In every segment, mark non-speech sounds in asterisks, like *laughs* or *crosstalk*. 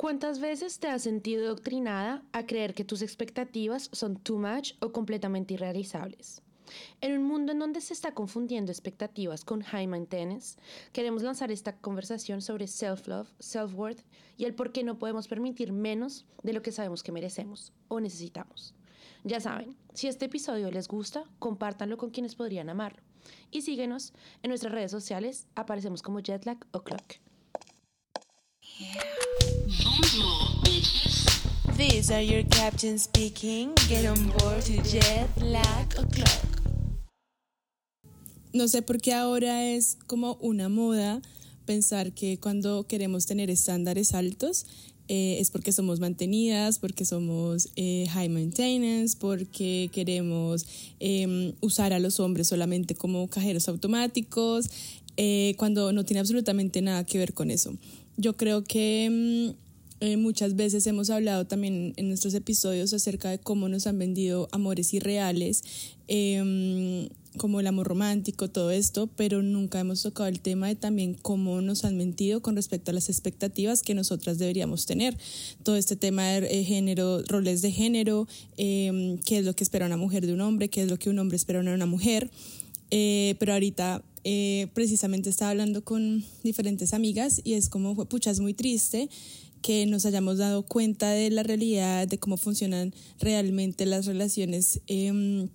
¿Cuántas veces te has sentido doctrinada a creer que tus expectativas son too much o completamente irrealizables? En un mundo en donde se está confundiendo expectativas con high maintenance, queremos lanzar esta conversación sobre self-love, self-worth y el por qué no podemos permitir menos de lo que sabemos que merecemos o necesitamos. Ya saben, si este episodio les gusta, compártanlo con quienes podrían amarlo. Y síguenos en nuestras redes sociales, aparecemos como Jetlag o Clock. Are your captains speaking. Get on board jet o'clock. No sé por qué ahora es como una moda pensar que cuando queremos tener estándares altos eh, es porque somos mantenidas, porque somos eh, high maintenance, porque queremos em, usar a los hombres solamente como cajeros automáticos, eh, cuando no tiene absolutamente nada que ver con eso. Yo creo que em, eh, muchas veces hemos hablado también en nuestros episodios acerca de cómo nos han vendido amores irreales, em, como el amor romántico, todo esto, pero nunca hemos tocado el tema de también cómo nos han mentido con respecto a las expectativas que nosotras deberíamos tener. Todo este tema de eh, género, roles de género, em, qué es lo que espera una mujer de un hombre, qué es lo que un hombre espera de una mujer. Eh, pero ahorita precisamente estaba hablando con diferentes amigas y es como, pucha, es muy triste que nos hayamos dado cuenta de la realidad, de cómo funcionan realmente las relaciones em,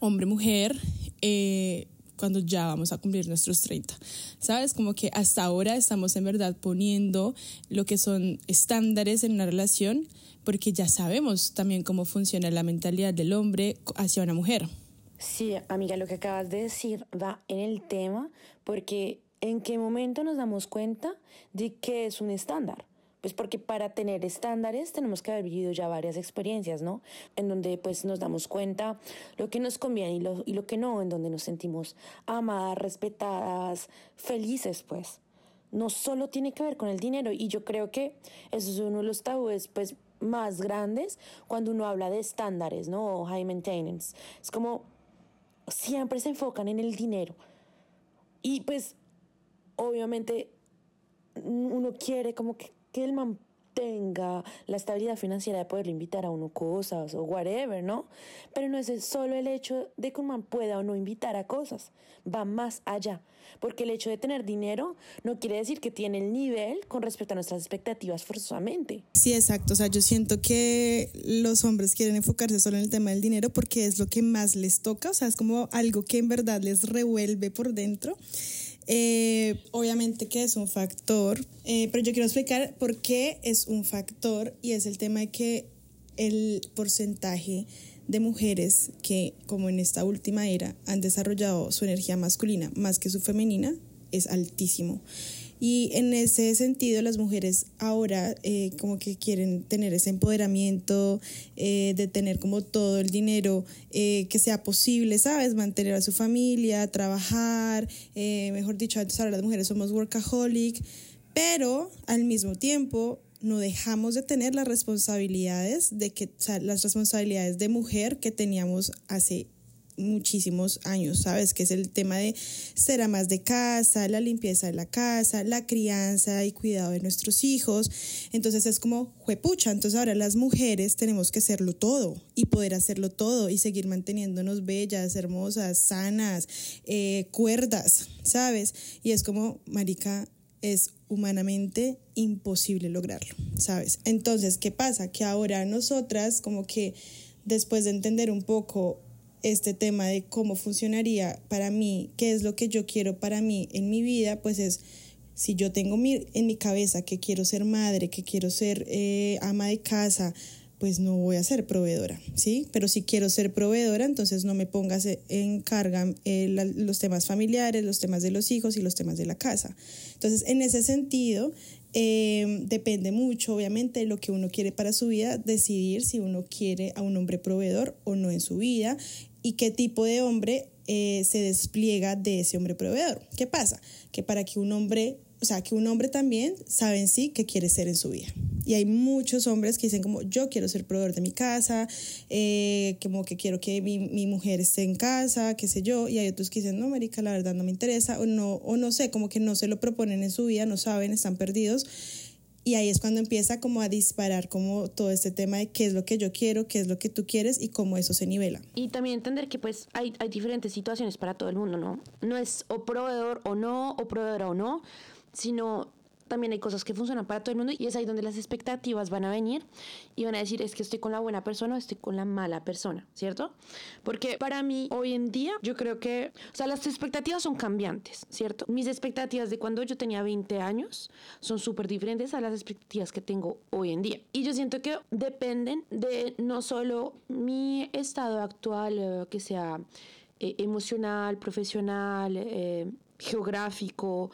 hombre-mujer eh, cuando ya vamos a cumplir nuestros 30. ¿Sabes? Como que hasta ahora estamos en verdad poniendo lo que son estándares en una relación porque ya sabemos también cómo funciona la mentalidad del hombre hacia una mujer. Sí, amiga, lo que acabas de decir va en el tema porque ¿en qué momento nos damos cuenta de que es un estándar? Pues porque para tener estándares tenemos que haber vivido ya varias experiencias, ¿no? En donde pues nos damos cuenta lo que nos conviene y lo, y lo que no, en donde nos sentimos amadas, respetadas, felices, pues. No solo tiene que ver con el dinero y yo creo que eso es uno de los tabúes pues más grandes cuando uno habla de estándares, ¿no? O high maintenance. Es como siempre se enfocan en el dinero. Y pues obviamente uno quiere como que que el man tenga la estabilidad financiera de poderle invitar a uno cosas o whatever, ¿no? Pero no es solo el hecho de que un man pueda o no invitar a cosas, va más allá, porque el hecho de tener dinero no quiere decir que tiene el nivel con respecto a nuestras expectativas forzosamente. Sí, exacto, o sea, yo siento que los hombres quieren enfocarse solo en el tema del dinero porque es lo que más les toca, o sea, es como algo que en verdad les revuelve por dentro eh, obviamente que es un factor, eh, pero yo quiero explicar por qué es un factor y es el tema de que el porcentaje de mujeres que, como en esta última era, han desarrollado su energía masculina más que su femenina es altísimo. Y en ese sentido, las mujeres ahora eh, como que quieren tener ese empoderamiento, eh, de tener como todo el dinero eh, que sea posible, ¿sabes? Mantener a su familia, trabajar, mejor dicho, antes ahora las mujeres somos workaholic, pero al mismo tiempo no dejamos de tener las responsabilidades de que, o sea, las responsabilidades de mujer que teníamos hace muchísimos años, ¿sabes? Que es el tema de ser más de casa, la limpieza de la casa, la crianza y cuidado de nuestros hijos. Entonces es como, juepucha, entonces ahora las mujeres tenemos que hacerlo todo y poder hacerlo todo y seguir manteniéndonos bellas, hermosas, sanas, eh, cuerdas, ¿sabes? Y es como, marica, es humanamente imposible lograrlo, ¿sabes? Entonces, ¿qué pasa? Que ahora nosotras como que después de entender un poco este tema de cómo funcionaría para mí, qué es lo que yo quiero para mí en mi vida, pues es si yo tengo en mi cabeza que quiero ser madre, que quiero ser eh, ama de casa, pues no voy a ser proveedora, ¿sí? Pero si quiero ser proveedora, entonces no me pongas en carga eh, los temas familiares, los temas de los hijos y los temas de la casa. Entonces, en ese sentido, eh, depende mucho, obviamente, de lo que uno quiere para su vida, decidir si uno quiere a un hombre proveedor o no en su vida y qué tipo de hombre eh, se despliega de ese hombre proveedor. ¿Qué pasa? Que para que un hombre, o sea, que un hombre también sabe en sí qué quiere ser en su vida. Y hay muchos hombres que dicen como yo quiero ser proveedor de mi casa, eh, como que quiero que mi, mi, mujer esté en casa, qué sé yo. Y hay otros que dicen, no, marica, la verdad no me interesa, o no, o no sé, como que no se lo proponen en su vida, no saben, están perdidos. Y ahí es cuando empieza como a disparar como todo este tema de qué es lo que yo quiero, qué es lo que tú quieres y cómo eso se nivela. Y también entender que pues hay, hay diferentes situaciones para todo el mundo, ¿no? No es o proveedor o no, o proveedora o no, sino también hay cosas que funcionan para todo el mundo y es ahí donde las expectativas van a venir y van a decir es que estoy con la buena persona o estoy con la mala persona, ¿cierto? Porque para mí hoy en día yo creo que, o sea, las expectativas son cambiantes, ¿cierto? Mis expectativas de cuando yo tenía 20 años son súper diferentes a las expectativas que tengo hoy en día. Y yo siento que dependen de no solo mi estado actual, eh, que sea eh, emocional, profesional, eh, geográfico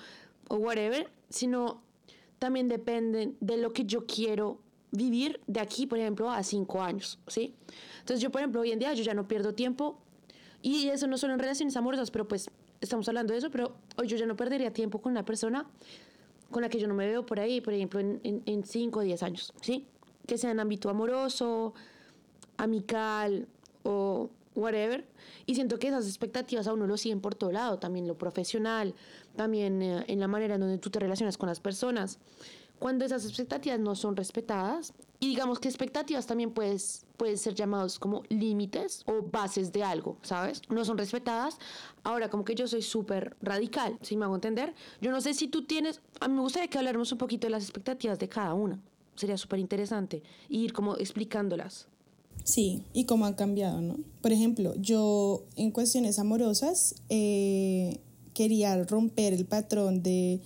o whatever, sino también dependen de lo que yo quiero vivir de aquí, por ejemplo, a cinco años, ¿sí? Entonces yo, por ejemplo, hoy en día yo ya no pierdo tiempo y eso no solo en relaciones amorosas, pero pues estamos hablando de eso, pero hoy yo ya no perdería tiempo con una persona con la que yo no me veo por ahí, por ejemplo, en, en, en cinco o diez años, ¿sí? Que sea en ámbito amoroso, amical o whatever. Y siento que esas expectativas a uno lo siguen por todo lado, también lo profesional, también eh, en la manera en donde tú te relacionas con las personas. Cuando esas expectativas no son respetadas, y digamos que expectativas también puedes, pueden ser llamados como límites o bases de algo, ¿sabes? No son respetadas. Ahora, como que yo soy súper radical, si me hago entender. Yo no sé si tú tienes, a mí me gustaría que habláramos un poquito de las expectativas de cada una. Sería súper interesante ir como explicándolas. Sí, y cómo han cambiado, ¿no? Por ejemplo, yo en cuestiones amorosas eh, quería romper el patrón de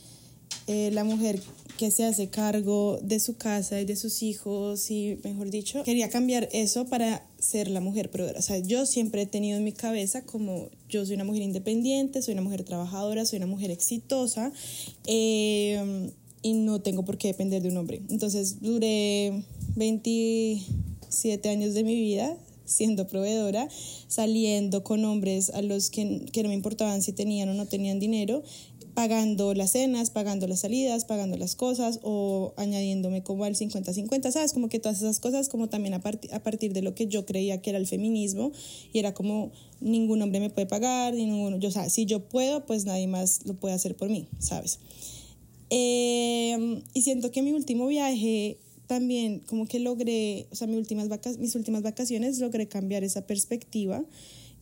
eh, la mujer que se hace cargo de su casa y de sus hijos y, mejor dicho, quería cambiar eso para ser la mujer proveedora. O sea, yo siempre he tenido en mi cabeza como yo soy una mujer independiente, soy una mujer trabajadora, soy una mujer exitosa eh, y no tengo por qué depender de un hombre. Entonces duré 27 años de mi vida siendo proveedora, saliendo con hombres a los que, que no me importaban si tenían o no tenían dinero, pagando las cenas, pagando las salidas, pagando las cosas o añadiéndome como al 50-50, ¿sabes? Como que todas esas cosas, como también a, part a partir de lo que yo creía que era el feminismo y era como ningún hombre me puede pagar, ni ninguno, yo, o sea, si yo puedo, pues nadie más lo puede hacer por mí, ¿sabes? Eh, y siento que mi último viaje también como que logré, o sea, mis últimas, vaca mis últimas vacaciones logré cambiar esa perspectiva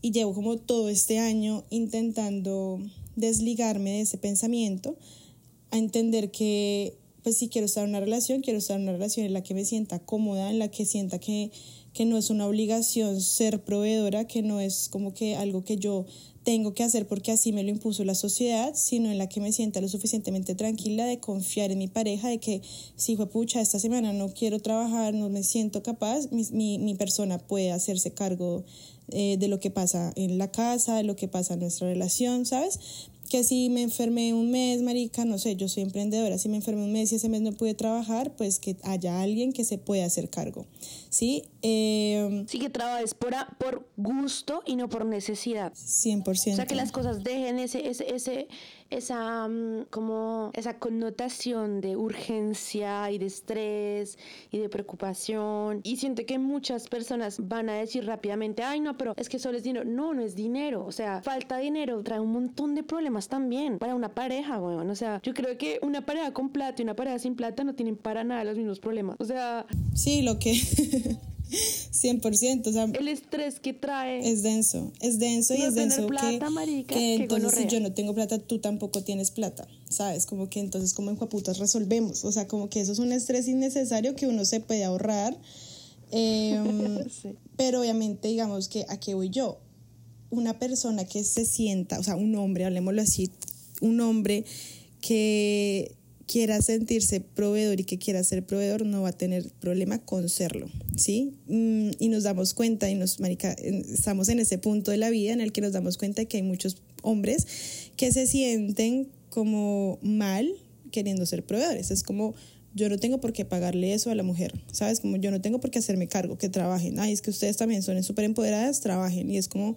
y llevo como todo este año intentando desligarme de ese pensamiento, a entender que pues si quiero estar en una relación, quiero estar en una relación en la que me sienta cómoda, en la que sienta que, que no es una obligación ser proveedora, que no es como que algo que yo tengo que hacer porque así me lo impuso la sociedad, sino en la que me sienta lo suficientemente tranquila de confiar en mi pareja, de que si fue pucha, esta semana no quiero trabajar, no me siento capaz, mi, mi, persona puede hacerse cargo eh, de lo que pasa en la casa, de lo que pasa en nuestra relación, ¿sabes? Que si me enfermé un mes, marica, no sé, yo soy emprendedora, si me enfermé un mes y ese mes no pude trabajar, pues que haya alguien que se pueda hacer cargo, ¿sí? Eh, sí, que trabajes por, por gusto y no por necesidad. 100%. O sea, que las cosas dejen ese, ese, ese, esa, um, como esa connotación de urgencia y de estrés y de preocupación. Y siento que muchas personas van a decir rápidamente, ay, no, pero es que solo es dinero. No, no es dinero. O sea, falta dinero trae un montón de problemas también para una pareja, weón. O sea, yo creo que una pareja con plata y una pareja sin plata no tienen para nada los mismos problemas. O sea... Sí, lo que... *laughs* 100%, o sea, el estrés que trae es denso, es denso y es denso plata, que, marica, que entonces si yo no tengo plata, tú tampoco tienes plata, ¿sabes? Como que entonces como en Juaputas resolvemos, o sea, como que eso es un estrés innecesario que uno se puede ahorrar, eh, *laughs* sí. pero obviamente digamos que a qué voy yo, una persona que se sienta, o sea, un hombre, hablemoslo así, un hombre que quiera sentirse proveedor y que quiera ser proveedor no va a tener problema con serlo, ¿sí? Mm, y nos damos cuenta y nos, marica, estamos en ese punto de la vida en el que nos damos cuenta que hay muchos hombres que se sienten como mal queriendo ser proveedores. Es como, yo no tengo por qué pagarle eso a la mujer, ¿sabes? Como yo no tengo por qué hacerme cargo, que trabajen. Ay, es que ustedes también son súper empoderadas, trabajen. Y es como,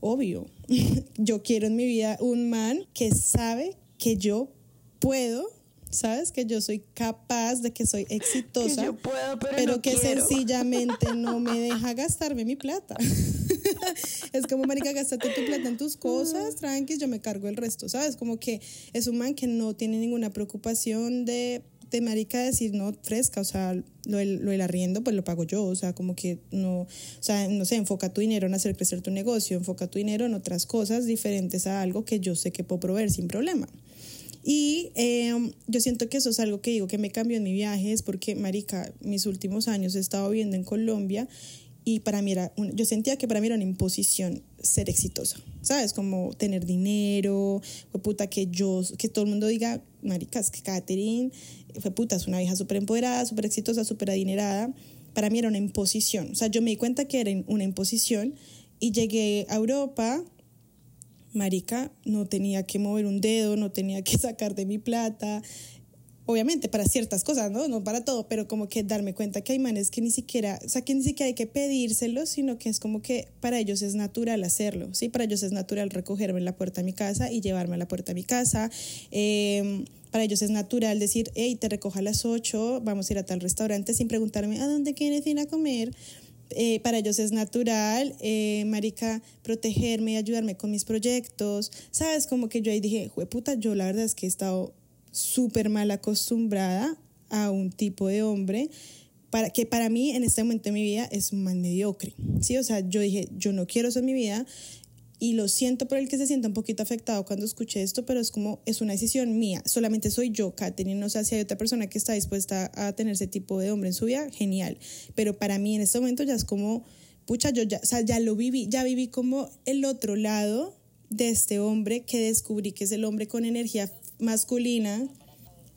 obvio, *laughs* yo quiero en mi vida un man que sabe que yo puedo ¿sabes? Que yo soy capaz, de que soy exitosa, que yo puedo, pero, pero no que quiero. sencillamente no me *laughs* deja gastarme mi plata. *laughs* es como, marica, gástate tu plata en tus cosas, tranqui, yo me cargo el resto, ¿sabes? Como que es un man que no tiene ninguna preocupación de de marica decir, no, fresca, o sea, lo lo del arriendo, pues lo pago yo, o sea, como que no, o sea, no sé, enfoca tu dinero en hacer crecer tu negocio, enfoca tu dinero en otras cosas diferentes a algo que yo sé que puedo proveer sin problema. Y em, yo siento que eso es algo que digo que me cambió en mi viaje, es porque, marica, mis últimos años he estado viviendo en Colombia y para mí era, yo sentía que para mí era una imposición ser exitosa, ¿sabes? Como tener dinero, fue puta que yo, que todo el mundo diga, maricas, que Catherine, fue puta, es una hija súper empoderada, súper exitosa, súper adinerada. Para mí era una imposición, o sea, yo me di cuenta que era una imposición y llegué a Europa, marica, no tenía que mover un dedo, no tenía que *laughs* sacar de mi plata, obviamente para ciertas cosas, ¿no? No para todo, pero como que darme cuenta que hay manes que ni siquiera, o sea, que ni siquiera hay que pedírselo, sino que es como que para ellos es natural hacerlo, ¿sí? Para ellos es natural recogerme en la puerta de mi casa y llevarme a la puerta de mi casa. Em, para ellos es natural decir, hey, te recojo a las 8, vamos a ir a tal restaurante sin preguntarme, ¿a dónde quieres ir a comer? Eh, para ellos es natural, eh, marica, protegerme y ayudarme con mis proyectos. ¿Sabes? Como que yo ahí dije, puta, yo la verdad es que he estado súper mal acostumbrada a un tipo de hombre para, que para mí en este momento de mi vida es un man mediocre. ¿sí? O sea, yo dije, yo no quiero eso en mi vida y lo siento por el que se sienta un poquito afectado cuando escuché esto, pero es como, es una decisión mía, solamente soy yo, Katherine, no sé si hay otra persona que está dispuesta a tener ese tipo de hombre en su vida, genial, pero para mí en este momento ya es como, pucha, yo ya, o sea, ya lo viví, ya viví como el otro lado de este hombre que descubrí que es el hombre con energía masculina.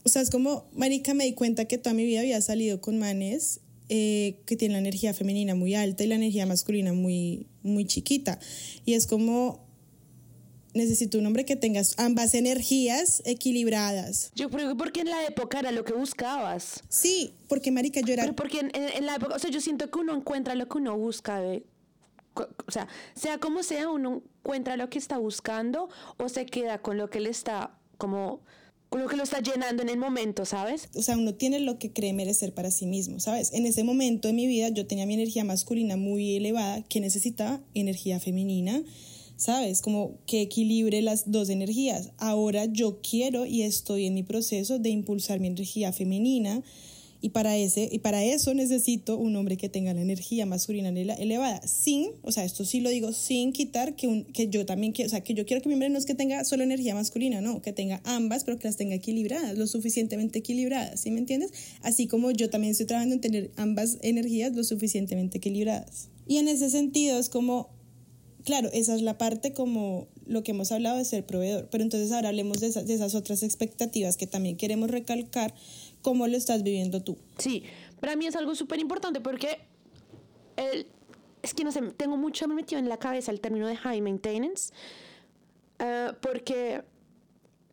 O sea, es como, marica, me di cuenta que toda mi vida había salido con manes eh, que tienen la energía femenina muy alta y la energía masculina muy, muy chiquita. Y es como, necesito un hombre que tenga ambas energías equilibradas. Yo creo que porque en la época era lo que buscabas. Sí, porque marica yo era... Pero porque en, la época, o sea, yo siento que uno encuentra lo que uno busca, o sea, sea como sea, uno encuentra lo que está buscando o se queda con lo que le está como lo que lo está llenando en el momento, ¿sabes? O sea, uno tiene lo que cree merecer para sí mismo, ¿sabes? En ese momento de mi vida yo tenía mi energía masculina muy elevada que necesitaba energía femenina, ¿sabes? Como que equilibre las dos energías. Ahora yo quiero y estoy en mi proceso de impulsar mi energía femenina y para, ese, y para eso necesito un hombre que tenga la energía masculina elevada, sin, o sea, esto sí lo digo, sin quitar que, un, que yo también quiero, o sea, que yo quiero que mi hombre no es que tenga solo energía masculina, no, que tenga ambas, pero que las tenga equilibradas, lo suficientemente equilibradas, ¿sí me entiendes? Así como yo también estoy trabajando en tener ambas energías lo suficientemente equilibradas. Y en ese sentido es como, claro, esa es la parte como lo que hemos hablado de ser proveedor, pero entonces ahora hablemos de de esas otras expectativas que también queremos recalcar ¿Cómo lo estás viviendo tú? Sí, para mí es algo súper importante porque el, es que no sé, tengo mucho metido en la cabeza el término de high maintenance, uh, porque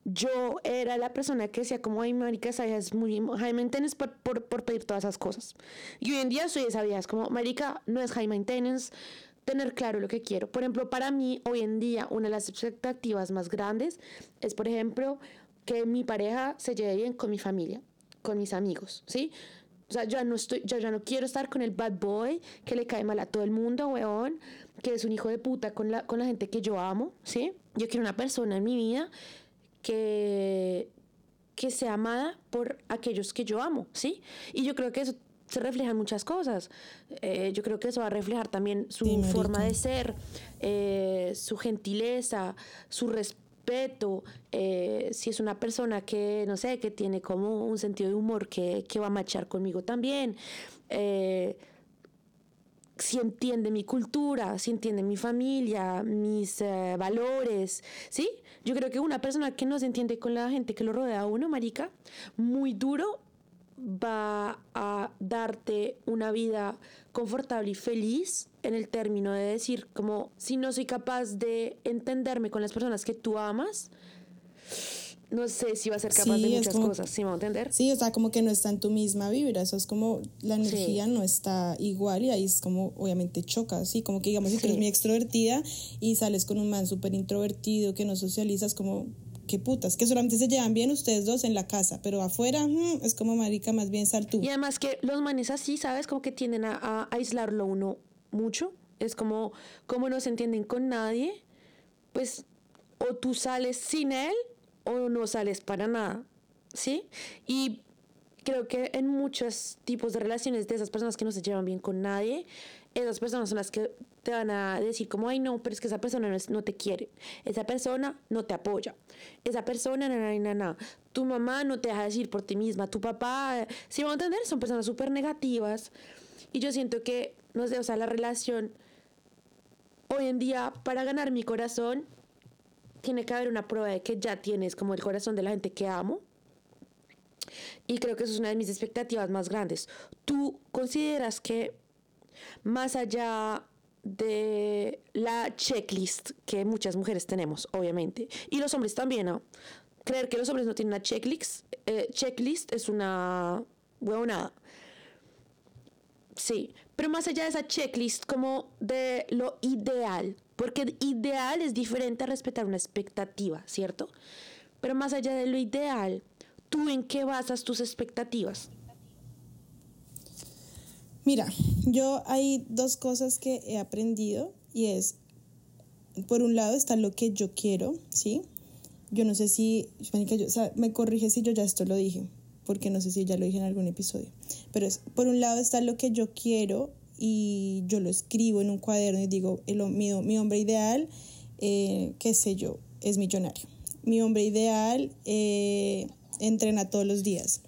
yo era la persona que decía como, ay, marica, esa es muy high maintenance por, por, por, pedir todas esas cosas. Y hoy en día soy esa vida, es como, marica, no es high maintenance tener claro lo que quiero. Por ejemplo, para mí, hoy en día, una de las expectativas más grandes es, por ejemplo, que mi pareja se lleve bien con mi familia con mis amigos, ¿sí? O sea, yo no, estoy, yo ya no quiero estar con el bad boy que le cae mal a todo el mundo, weón, que es un hijo de puta con la, con la gente que yo amo, ¿sí? Yo quiero una persona en mi vida que, que sea amada por aquellos que yo amo, ¿sí? Y yo creo que eso se refleja en muchas cosas. Eh, yo creo que eso va a reflejar también su forma de ser, eh, su gentileza, su respeto respeto, eh, si es una persona que, no sé, que tiene como un sentido de humor que, que va a marchar conmigo también, eh, si entiende mi cultura, si entiende mi familia, mis eh, valores, ¿sí? Yo creo que una persona que no se entiende con la gente que lo rodea a uno, marica, muy duro va a darte una vida confortable y feliz en el término de decir como si no soy capaz de entenderme con las personas que tú amas, no sé si va a ser capaz de muchas cosas, ¿sí me va a entender? Sí, o sea, como que no está en tu misma vibra, eso es como la energía no está igual y ahí es como obviamente choca, ¿sí? Como que digamos si tú eres muy extrovertida y sales con un man súper introvertido que no socializas, como qué putas, que solamente se llevan bien ustedes dos en la casa, pero afuera mm, es como marica, más bien sal tú. Y además que los manes así, ¿sabes? Como que tienden a, aislarlo uno mucho. Es como, como no se entienden con nadie, pues o tú sales sin él o no sales para nada, ¿sí? Y creo que en muchos tipos de relaciones de esas personas que no se llevan bien con nadie, esas personas son las que te van a decir como, ay no, pero es que esa persona no, es- no te quiere, esa persona no te apoya, esa persona, na, na, na, tu mamá no te deja decir por ti misma, tu papá, si van a entender, son personas súper negativas. Y yo siento que, no sé, o sea, la relación hoy en día, para ganar mi corazón, tiene que haber una prueba de que ya tienes como el corazón de la gente que amo. Y creo que eso es una de mis expectativas más grandes. ¿Tú consideras que más allá de la checklist que muchas mujeres tenemos, obviamente, y los hombres también, ¿no? Creer que los hombres no tienen una checklist, eh, checklist es una huevonada. Sí, pero más allá de esa checklist como de lo ideal, porque ideal es diferente a respetar una expectativa, ¿cierto? Pero más allá de lo ideal, ¿tú en qué basas tus expectativas? Mira, yo hay dos cosas que he aprendido y es, por un lado está lo que yo quiero, ¿sí? Yo no sé si, o sea, me corrige si yo ya esto lo dije, porque no sé si ya lo dije en algún episodio, pero es, por un lado está lo que yo quiero y yo lo escribo en un cuaderno y digo, el, mi, mi hombre ideal, eh, qué sé yo, es millonario. Mi hombre ideal eh, entrena todos los días.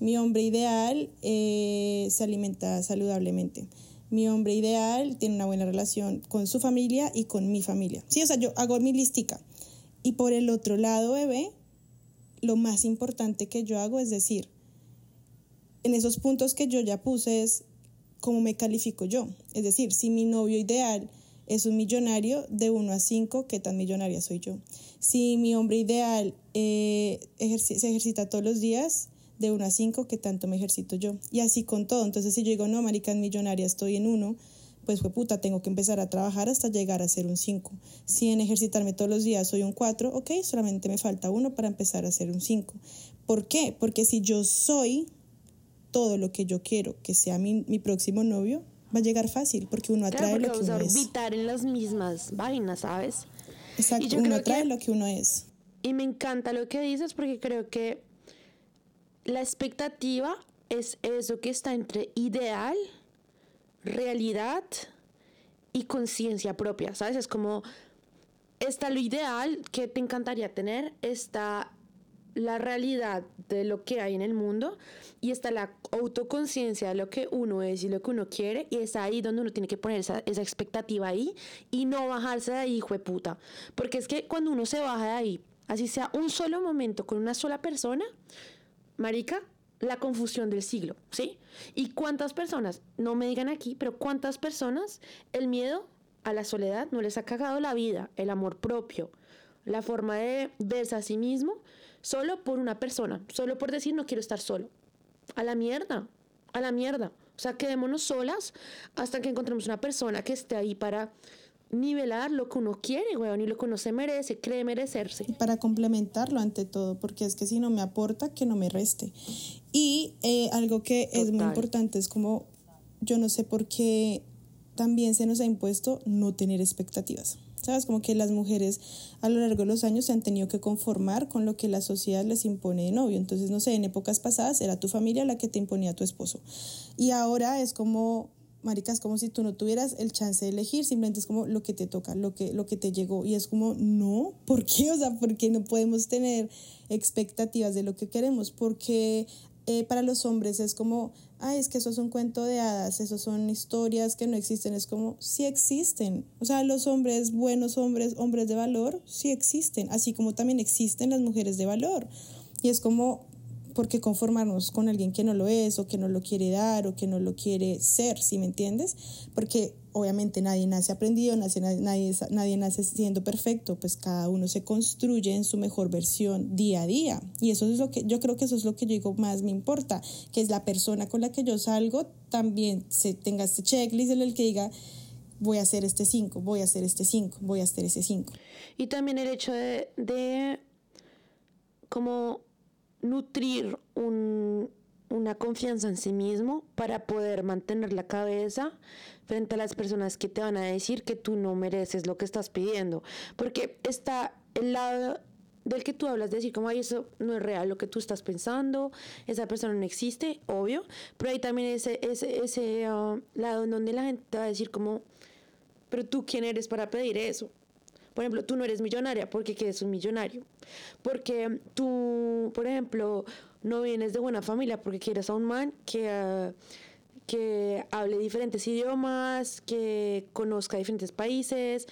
Mi hombre ideal eh, se alimenta saludablemente. Mi hombre ideal tiene una buena relación con su familia y con mi familia. Sí, o sea, yo hago mi listica. Y por el otro lado, bebé, lo más importante que yo hago es decir, en esos puntos que yo ya puse es cómo me califico yo. Es decir, si mi novio ideal es un millonario, de 1 a 5, ¿qué tan millonaria soy yo? Si mi hombre ideal eh, se ejercita todos los días, de 1 a 5, ¿qué tanto me ejercito yo? Y así con todo. Entonces, si yo digo, no, marica, en millonaria estoy en 1, pues fue puta, tengo que empezar a trabajar hasta llegar a ser un 5. Si en ejercitarme todos los días soy un 4, ok, solamente me falta uno para empezar a ser un 5. ¿Por qué? Porque si yo soy todo lo que yo quiero que sea mi, mi próximo novio, va a llegar fácil, porque uno atrae Claro, lo que vamos a uno es. orbitar en las mismas vainas, ¿sabes? Exacto, y yo uno atrae que- lo que uno es. Y me encanta lo que dices porque creo que la expectativa es eso que está entre ideal, realidad y conciencia propia, ¿sabes? Es como está lo ideal que te encantaría tener, está la realidad de lo que hay en el mundo y está la autoconciencia de lo que uno es y lo que uno quiere y es ahí donde uno tiene que poner esa, esa expectativa ahí y no bajarse de ahí, hijo de puta. Porque es que cuando uno se baja de ahí, así sea un solo momento con una sola persona, marica, la confusión del siglo, ¿sí? ¿Y cuántas personas, no me digan aquí, pero cuántas personas el miedo a la soledad no les ha cagado la vida, el amor propio, la forma de verse a sí mismo, solo por una persona, solo por decir no quiero estar solo? A la mierda, a la mierda. O sea, quedémonos solas hasta que encontremos una persona que esté ahí para nivelar lo que uno quiere, weón, y lo que uno se merece, cree merecerse. para complementarlo ante todo, porque es que si no me aporta, que no me reste. Y eh, algo que es muy importante es como, yo no sé por qué también se nos ha impuesto no tener expectativas. ¿Sabes? Como que las mujeres a lo largo de los años se han tenido que conformar con lo que la sociedad les impone de novio. Entonces, no sé, en épocas pasadas era tu familia la que te imponía a tu esposo. Y ahora es como, marica, es como si tú no tuvieras el chance de elegir, simplemente es como lo que te toca, lo que, lo que te llegó. Y es como, no, ¿por qué? O sea, ¿por qué no podemos tener expectativas de lo que queremos? Porque eh, para los hombres es como, ay, es que eso es un cuento de hadas, eso son historias que no existen. Es como, sí existen. O sea, los hombres, buenos hombres, hombres de valor, sí existen. Así como también existen las mujeres de valor. Y es como, ¿por qué conformarnos con alguien que no lo es o que no lo quiere dar o que no lo quiere ser, ¿sí me entiendes? Porque obviamente nadie nace aprendido, nace, nadie, nadie nace siendo perfecto, pues cada uno se construye en su mejor versión día a día. Y eso es lo que yo creo que eso es lo que yo digo más me importa, que es la persona con la que yo salgo también se tenga este checklist en el que diga voy a hacer este 5, voy a hacer este 5, voy a hacer ese 5. Y también el hecho de, de como nutrir un, una confianza en sí mismo para poder mantener la cabeza frente a las personas que te van a decir que tú no mereces lo que estás pidiendo. Porque está el lado del que tú hablas, de decir como, ay, eso no es real lo que tú estás pensando, esa persona no existe, obvio, pero hay también ese, ese, ese ah, lado en donde la gente te va a decir como, pero tú quién eres para pedir eso. Por ejemplo, tú no eres millonaria porque quieres un millonario. Porque tú, por ejemplo, no vienes de buena familia porque quieres a un man que, ah, que hable diferentes idiomas, que conozca diferentes países.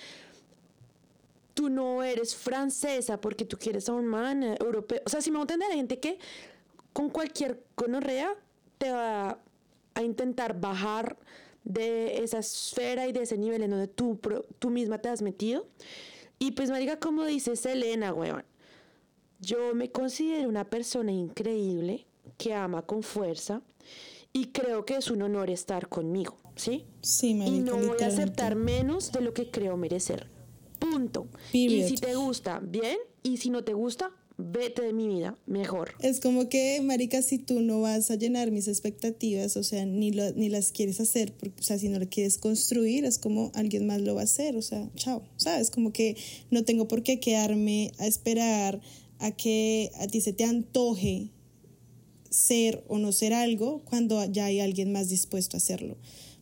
Tú no eres francesa porque tú quieres a un man eh, europeo. O sea, si me entender, hay gente que con cualquier conorrea te va a intentar bajar de esa esfera y de ese nivel en donde tú, tú misma te has metido. Y pues, marica, como dice Selena, weón, yo me considero una persona increíble que ama con fuerza y creo que es un honor estar conmigo, ¿sí? Sí, Y marica, no voy a aceptar menos de lo que creo merecer. Punto. Y si te gusta, bien. Y si no te gusta, vete de mi vida, mejor. Es como que, marica, si tú no vas a llenar mis expectativas, o sea, ni, lo- ni las quieres hacer, porque, o sea, si no lo quieres construir, es como alguien más lo va a hacer, o sea, chao, ¿sabes? Como que no tengo por qué quedarme a esperar a que a ti se te antoje ser o no ser algo cuando ya hay alguien más dispuesto a hacerlo.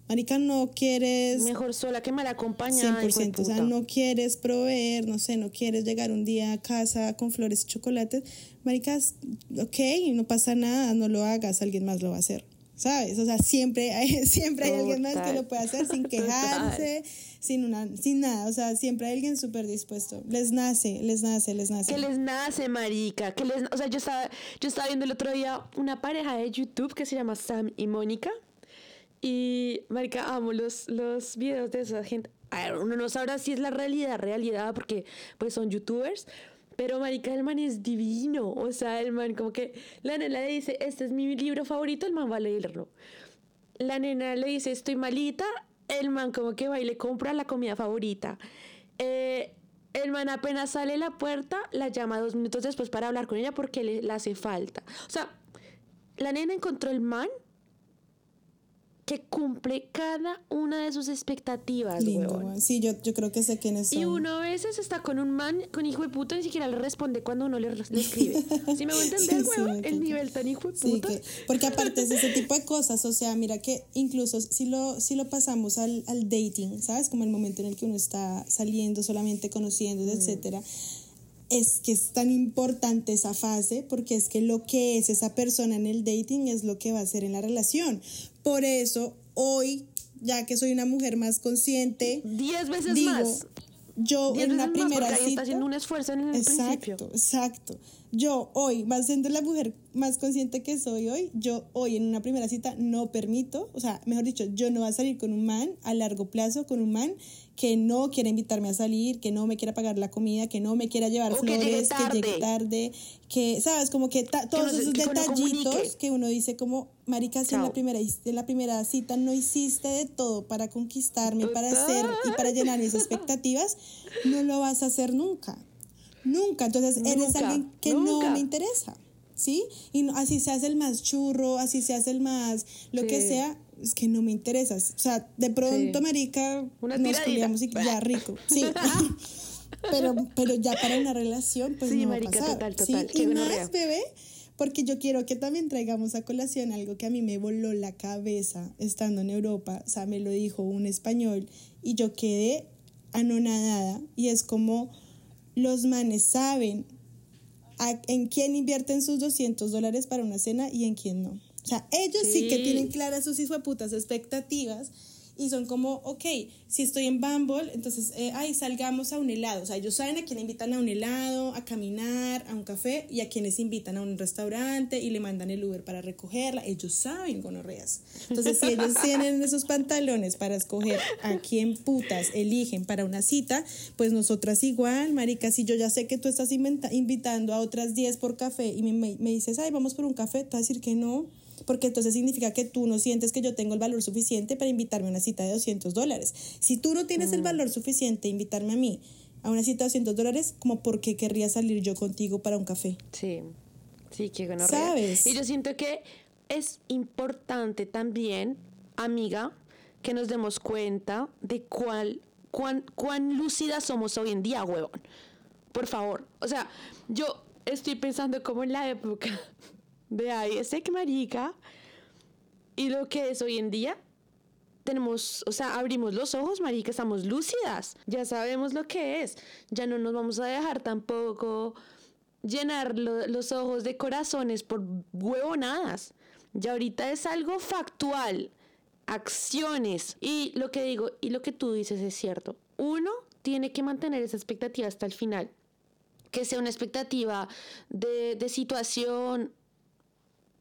Marica, no quieres... Mejor sola que mal acompañada. hijo de 100%, o sea, no quieres proveer, no sé, no quieres llegar un día a casa con flores y chocolates, maricas, ok, no pasa nada, no lo hagas, alguien más lo va a hacer, ¿sabes? O sea, siempre hay, *laughs* siempre hay alguien más que lo puede hacer sin quejarse, sin, una, sin nada, o sea, siempre hay alguien súper dispuesto, les nace, les nace, les nace. Que les nace, marica. Que les, o sea, yo estaba, yo estaba viendo el otro día una pareja de YouTube que se llama Sam y Mónica. Y, marica, amo los, los videos de esa gente. A ver, uno no sabrá si es la realidad, realidad, porque pues son youtubers. Pero, marica, el man es divino. O sea, el man como que... La nena le dice, este es mi libro favorito, el man va a leerlo. La nena le dice, estoy malita. El man como que va y le compra la comida favorita. Eh, el man apenas sale la puerta, la llama dos minutos después para hablar con ella porque le, le hace falta. O sea, la nena encontró el man que cumple cada una de sus expectativas, Lindo, weón. Sí, yo, yo creo que sé quiénes son. Y uno a veces está con un man, con hijo de puta, ni siquiera le responde cuando uno le, le escribe. *laughs* ¿Sí me voy a entender, Sí, sí, marica. El nivel tan hijo de Sí, puta. que- porque aparte es ese tipo de cosas, o sea, mira que incluso si lo, si lo pasamos al, al dating, ¿sabes? Como el momento en el que uno está saliendo, solamente conociendo, etcétera, es que es tan importante esa fase porque es que lo que es esa persona en el dating es lo que va a ser en la relación. Por eso, hoy, ya que soy una mujer más consciente, Diez veces digo, más. yo Diez en veces más, primera porque ahí cita... está haciendo un esfuerzo en el Exacto, principio. exacto. Yo hoy, más siendo la mujer más consciente que soy hoy, yo hoy en una primera cita no permito, o sea, mejor dicho, yo no voy a salir con un man a largo plazo, con un man que no quiera invitarme a salir, que no me quiera pagar la comida, que no me quiera llevar O que llegue flores, que llegue tarde, que, ¿sabes? Como que ta- todos no esos que no detallitos que uno dice como, marica, si en la, primera, en la primera cita no hiciste de todo para conquistarme, para hacer y para llenar mis expectativas, no lo vas a hacer nunca. Nunca. Entonces eres alguien que no me interesa. ¿Sí? Y así se hace el más churro, así se hace el más, lo que sea, es que no me interesas. O sea, de pronto, Sí. marica, Una nos culiamos y ya rico. Sí. *laughs* pero, pero ya para una relación, pues Sí, no marica, va a pasar. total, ¿sí? total, Y más, bebé, porque yo quiero que también traigamos a colación algo que a mí me voló la cabeza estando en Europa. O sea, me lo dijo un español y yo quedé anonadada. Y es como los manes saben a- en quién invierten sus 200 dólares para una cena y en quién no. O sea, ellos sí, que tienen claras sus putas expectativas y son como, ok, si estoy en Bumble, entonces, eh, ay, salgamos a un helado. O sea, ellos saben a quién invitan a un helado, a caminar, a un café y a quienes invitan a un restaurante y le mandan el Uber para recogerla. Ellos saben gonorreas. Entonces, si ellos tienen esos pantalones para escoger a quién putas eligen para una cita, pues nosotras igual, marica, si yo ya sé que tú estás invitando a otras 10 por café y me, me- me dices, ay, vamos por un café, te vas a decir que no. Porque entonces significa que tú no sientes que yo tengo el valor suficiente para invitarme a una cita de 200 dólares. Si tú no tienes el valor suficiente invitarme a mí a una cita de 200 dólares, como por qué querría salir yo contigo para un café? Sí, sí, que gonorrea. ¿Sabes? Y yo siento que es importante también, amiga, que nos demos cuenta de cuál, cuán, cuán lúcidas somos hoy en día, huevón. por favor. O sea, yo estoy pensando como en la época de ahí, ese que marica, y lo que es hoy en día. Tenemos, o sea, abrimos los ojos, marica, estamos lúcidas. Ya sabemos lo que es. Ya no nos vamos a dejar tampoco llenar lo- los ojos de corazones por huevonadas. Ya ahorita es algo factual, acciones. Y lo que digo, y lo que tú dices es cierto. Uno tiene que mantener esa expectativa hasta el final. Que sea una expectativa de, de situación,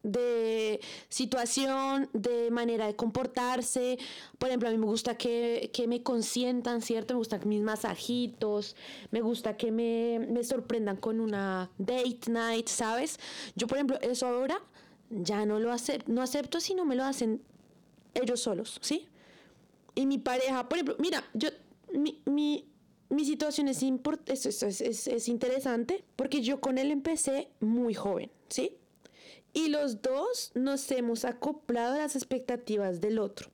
de situación, de manera de comportarse. Por ejemplo, a mí me gusta que, que me consientan, ¿cierto? Me gustan mis masajitos, me gusta que me, me sorprendan con una date night, ¿sabes? Yo, por ejemplo, eso ahora ya no lo acepto, no acepto si no me lo hacen ellos solos, ¿sí? Y mi pareja, por ejemplo, mira, yo, mi, mi, mi situación es, import- es, es, es- es- es interesante porque yo con él empecé muy joven, ¿sí? Y los dos nos hemos acoplado a las expectativas del otro.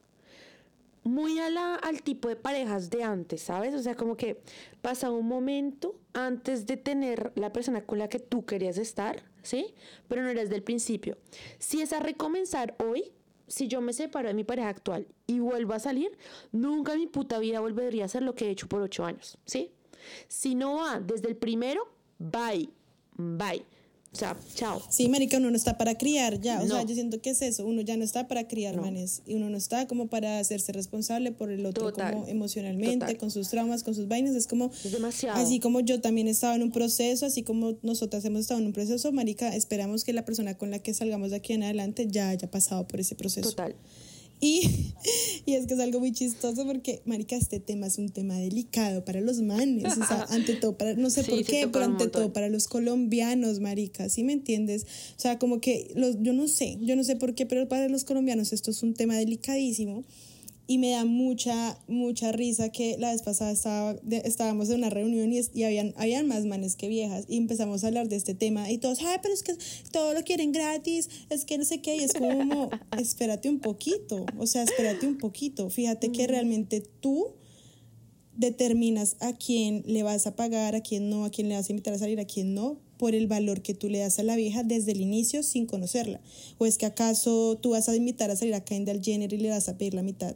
Muy a la, al tipo de parejas de antes, ¿sabes? O sea, como que pasa un momento antes de tener la persona con la que tú querías estar, ¿sí? Pero no eres del principio. Si es a recomenzar hoy, si yo me separo de mi pareja actual y vuelvo a salir, nunca en mi puta vida volvería a hacer lo que he hecho por ocho años, ¿sí? Si no va desde el primero, bye, bye. Sea, chao. Sí, marica, uno no está para criar ya. O sea, yo siento que es eso. Uno ya no está para criar, No. manes. Y uno no está como para hacerse responsable por el otro, Total. como emocionalmente, Total. con sus traumas, con sus vainas. Es como. Es demasiado. Así como yo también he estado en un proceso, así como nosotras hemos estado en un proceso, marica, esperamos que la persona con la que salgamos de aquí en adelante ya haya pasado por ese proceso. Total. Y, *laughs* y es que es algo muy chistoso porque, marica, este tema es un tema delicado para los manes, o sea, *laughs* ante todo, para, no sé Sí, por qué, pero ante todo para los colombianos, marica, ¿sí me entiendes? O sea, como que, los, yo no sé, yo no sé por qué, pero para los colombianos esto es un tema delicadísimo y me da mucha, mucha risa que la vez pasada estaba, estábamos en una reunión y, y habían, habían más manes que viejas y empezamos a hablar de este tema y todos, ay, pero es que todo lo quieren gratis, es que no sé qué, y es como, *laughs* espérate un poquito, o sea, espérate un poquito, fíjate que realmente tú determinas a quién le vas a pagar, a quién no, a quién le vas a invitar a salir, a quién no, por el valor que tú le das a la vieja desde el inicio sin conocerla. ¿O es que acaso tú vas a invitar a salir a Kendall Jenner y le vas a pedir la mitad?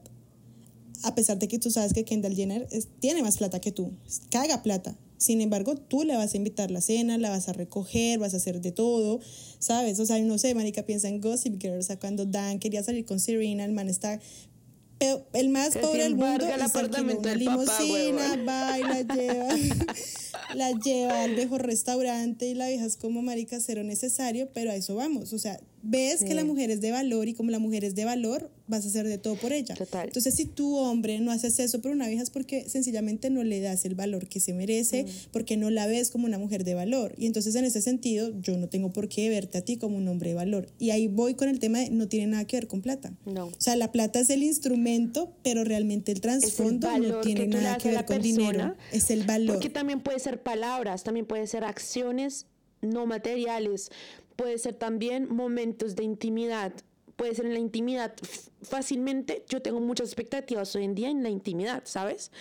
A pesar de que tú sabes que Kendall Jenner es- tiene más plata que tú, caga plata. Sin embargo, tú le vas a invitar la cena, la vas a recoger, vas a hacer de todo, ¿sabes? O sea, no sé, Marica piensa en Gossip Girl, o sea, cuando Dan quería salir con Serena, el man está pero el más Que pobre del mundo el apartamento una del papá, limusina, huevón. va y la *laughs* lleva, *laughs* la lleva al mejor restaurante y la vieja es como marica cero necesario, pero a eso vamos. O sea, ves que la mujer es de valor y como la mujer es de valor, vas a hacer de todo por ella. Total. Entonces, si tú, hombre, no haces eso por una vieja es porque sencillamente no le das el valor que se merece, porque no la ves como una mujer de valor. Y entonces, en ese sentido, yo no tengo por qué verte a ti como un hombre de valor. Y ahí voy con el tema de no tiene nada que ver con plata. No. O sea, la plata es el instrumento, pero realmente el trasfondo no tiene que nada que ver con persona. dinero. Es el valor. Porque también puede ser palabras, también puede ser acciones no materiales, puede ser también momentos de intimidad, puede ser en la intimidad. Fácilmente, yo tengo muchas expectativas hoy en día en la intimidad, ¿sabes?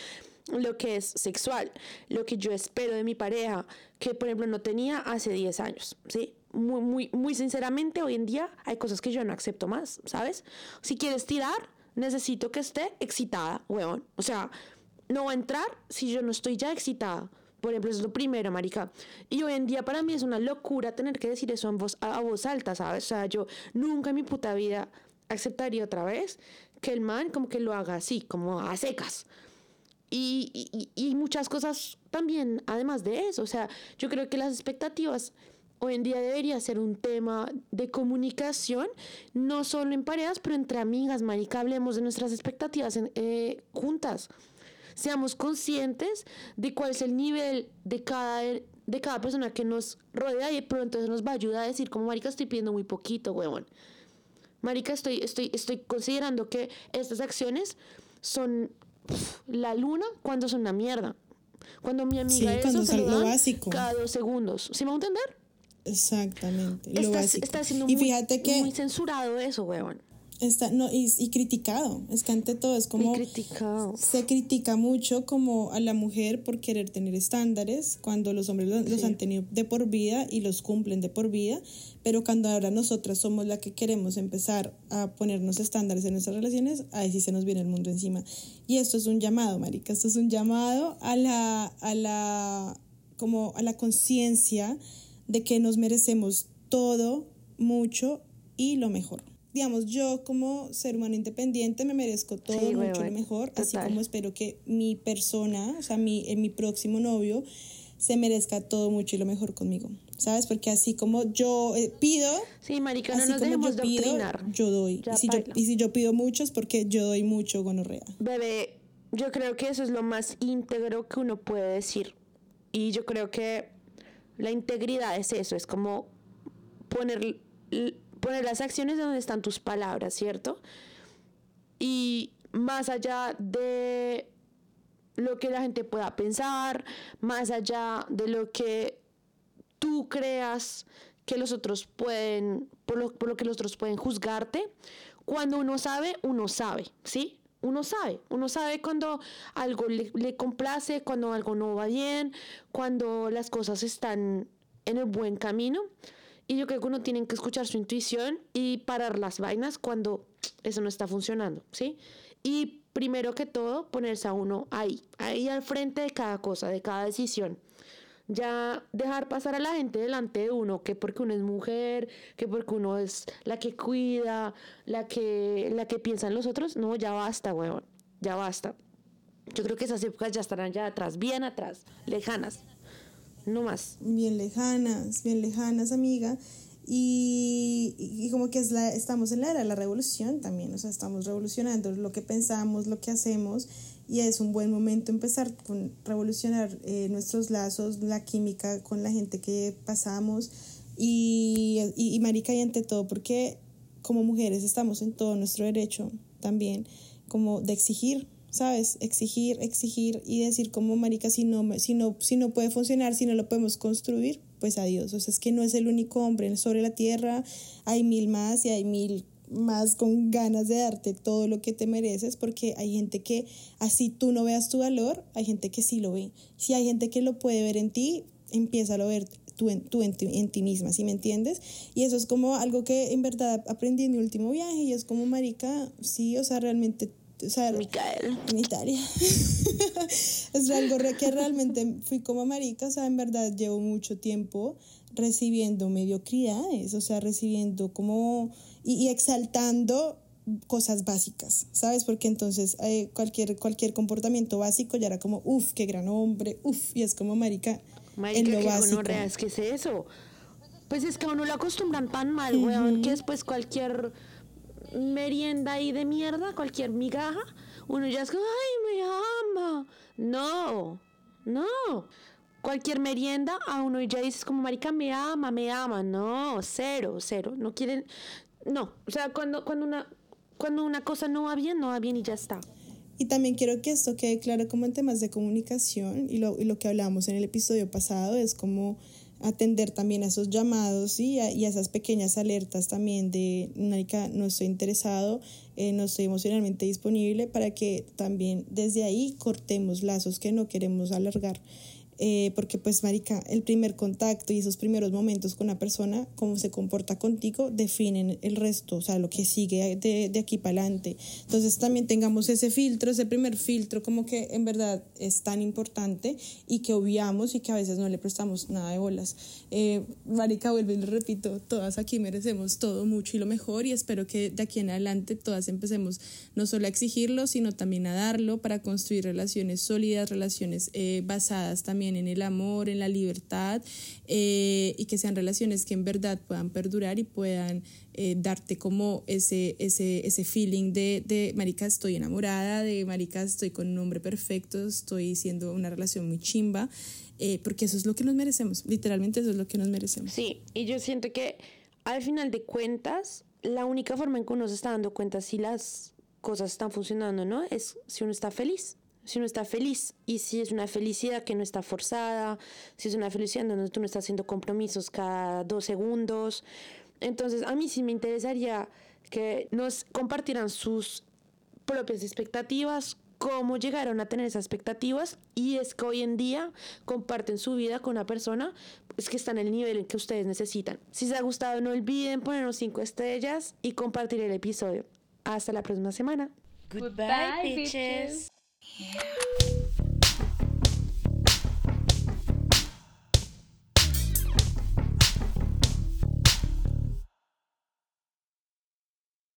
Lo que es sexual, lo que yo espero de mi pareja, que por ejemplo no tenía hace 10 años, ¿sí? Muy, muy, muy sinceramente, hoy en día hay cosas que yo no acepto más, ¿sabes? Si quieres tirar, necesito que esté excitada, weón. O sea, no va a entrar si yo no estoy ya excitada. Por ejemplo, eso es lo primero, marica. Y hoy en día para mí es una locura tener que decir eso voz, a, voz alta, ¿sabes? O sea, yo nunca en mi puta vida aceptaría otra vez que el man como que lo haga así, como a secas. Y, y- y- muchas cosas también, además de eso. O sea, yo creo que las expectativas hoy en día debería ser un tema de comunicación, no solo en parejas, pero entre amigas, marica, hablemos de nuestras expectativas eh, juntas. Seamos conscientes de cuál es el nivel de cada, de cada persona que nos rodea y de pronto eso nos va a ayudar a decir, como marica, estoy pidiendo muy poquito, huevón. Marica, estoy, estoy, estoy considerando que estas acciones son la luna cuando son una mierda. Cuando mi amiga Sí, eso cuando se lo lo básico. cada dos segundos. ¿Sí me va a entender? Exactamente, lo Está, básico. está siendo y muy, fíjate que muy censurado eso, huevón. Está, no, y, y criticado. Es que ante todo es como. Criticado. Se critica mucho como a la mujer por querer tener estándares cuando los hombres los, los han tenido de por vida y los cumplen de por vida, pero cuando ahora nosotras somos la que queremos empezar a ponernos estándares en nuestras relaciones, ahí sí se nos viene el mundo encima. Y esto es un llamado, marica, esto es un llamado a la, a la, como a la conciencia de que nos merecemos todo, mucho y lo mejor digamos, yo como ser humano independiente me merezco todo Sí, mucho huevón, lo mejor, así como espero que mi persona, o sea, mi, eh, mi próximo novio, se merezca todo mucho y lo mejor conmigo, ¿sabes? Porque así como yo eh, pido, Sí, marica, no así nos como dejemos yo pido, doctrinar. yo doy. Y si yo, y si yo pido mucho es porque yo doy mucho gonorrea. Bebé, yo creo que eso es lo más íntegro que uno puede decir. Y yo creo que la integridad es eso, es como poner, poner las acciones donde están tus palabras, ¿cierto? Y más allá de lo que la gente pueda pensar, más allá de lo que tú creas que los otros pueden, por lo, que los otros pueden juzgarte, cuando uno sabe, uno sabe, ¿sí? Uno sabe, uno sabe cuando algo le, le complace, cuando algo no va bien, cuando las cosas están en el buen camino. Y yo creo que uno tiene que escuchar su intuición y parar las vainas cuando eso no está funcionando, ¿sí? Y primero que todo, ponerse a uno ahí, ahí al frente de cada cosa, de cada decisión ya dejar pasar a la gente delante de uno, que porque uno es mujer, que porque uno es la que cuida, la que, la que piensa en los otros, no, ya basta, huevón, ya basta. Yo creo que esas épocas ya estarán ya atrás, bien atrás, lejanas, no más. bien lejanas, bien lejanas, amiga. Y, y como que es la, estamos en la era de la revolución también, o sea, estamos revolucionando lo que pensamos, lo que hacemos, y es un buen momento empezar con revolucionar eh, nuestros lazos, la química con la gente que pasamos, y, y, y marica, y ante todo, porque como mujeres estamos en todo nuestro derecho también, como de exigir, ¿sabes? Exigir, exigir y decir como marica, si no, si no, si no puede funcionar, si no lo podemos construir, pues adiós. O sea, es que no es el único hombre sobre la tierra, hay mil más y hay mil más con ganas de darte todo lo que te mereces, porque hay gente que así tú no veas tu valor, hay gente que sí lo ve. Si hay gente que lo puede ver en ti, empieza a ver tú en, tú en, ti, en ti misma, ¿sí me entiendes? Y eso es como algo que en verdad aprendí en mi último viaje y es como, marica, sí, o sea, realmente, o sea, Micael. en Italia. *laughs* es algo que realmente fui como marica, o sea, en verdad llevo mucho tiempo recibiendo mediocridades, o sea, recibiendo como y, y exaltando cosas básicas, ¿sabes? Porque entonces eh, cualquier, cualquier comportamiento básico ya era como, uff, qué gran hombre, uff, y es como marica, en Marica, lo qué básico. es que es eso. Pues es que a uno lo acostumbran tan mal, weón, que después cualquier merienda ahí de mierda, cualquier migaja, uno ya es como, ay, me ama. No, no. Cualquier merienda a uno ya dices como, marica, me ama, me ama. No, cero, cero. No quieren, no. O sea, cuando, cuando, una, cuando una cosa no va bien, no va bien y ya está. Y también quiero que esto quede claro como en temas de comunicación y lo, y lo que hablábamos en el episodio pasado es como atender también a esos llamados y, a, y a esas pequeñas alertas también de, marica, no estoy interesado, eh, no estoy emocionalmente disponible, para que también desde ahí cortemos lazos que no queremos alargar. Eh, porque pues marica, el primer contacto y esos primeros momentos con una persona, cómo se comporta contigo, definen el resto, o sea, lo que sigue de, de aquí para adelante. Entonces también tengamos ese filtro, ese primer filtro, como que en verdad es tan importante y que obviamos y que a veces no le prestamos nada de bolas. Eh, marica, vuelvo y le repito, todas aquí merecemos todo, mucho y lo mejor y espero que de aquí en adelante todas empecemos no solo a exigirlo, sino también a darlo para construir relaciones sólidas, relaciones eh, basadas también en el amor, en la libertad eh, y que sean relaciones que en verdad puedan perdurar y puedan eh, darte como ese, ese, ese feeling de, de, marica, estoy enamorada, de marica, estoy con un hombre perfecto, estoy siendo una relación muy chimba, eh, porque eso es lo que nos merecemos, literalmente eso es lo que nos merecemos. Sí, y yo siento que al final de cuentas, la única forma en que uno se está dando cuenta si las cosas están funcionando no es si uno está feliz. Si uno está feliz y si es una felicidad que no está forzada, si es una felicidad donde tú no estás haciendo compromisos cada dos segundos. Entonces, a mí sí me interesaría que nos compartieran sus propias expectativas, cómo llegaron a tener esas expectativas y es que hoy en día comparten su vida con una persona es que está en el nivel en que ustedes necesitan. Si les ha gustado no olviden ponernos cinco estrellas y compartir el episodio. Hasta la próxima semana. Goodbye, bitches. Yeah.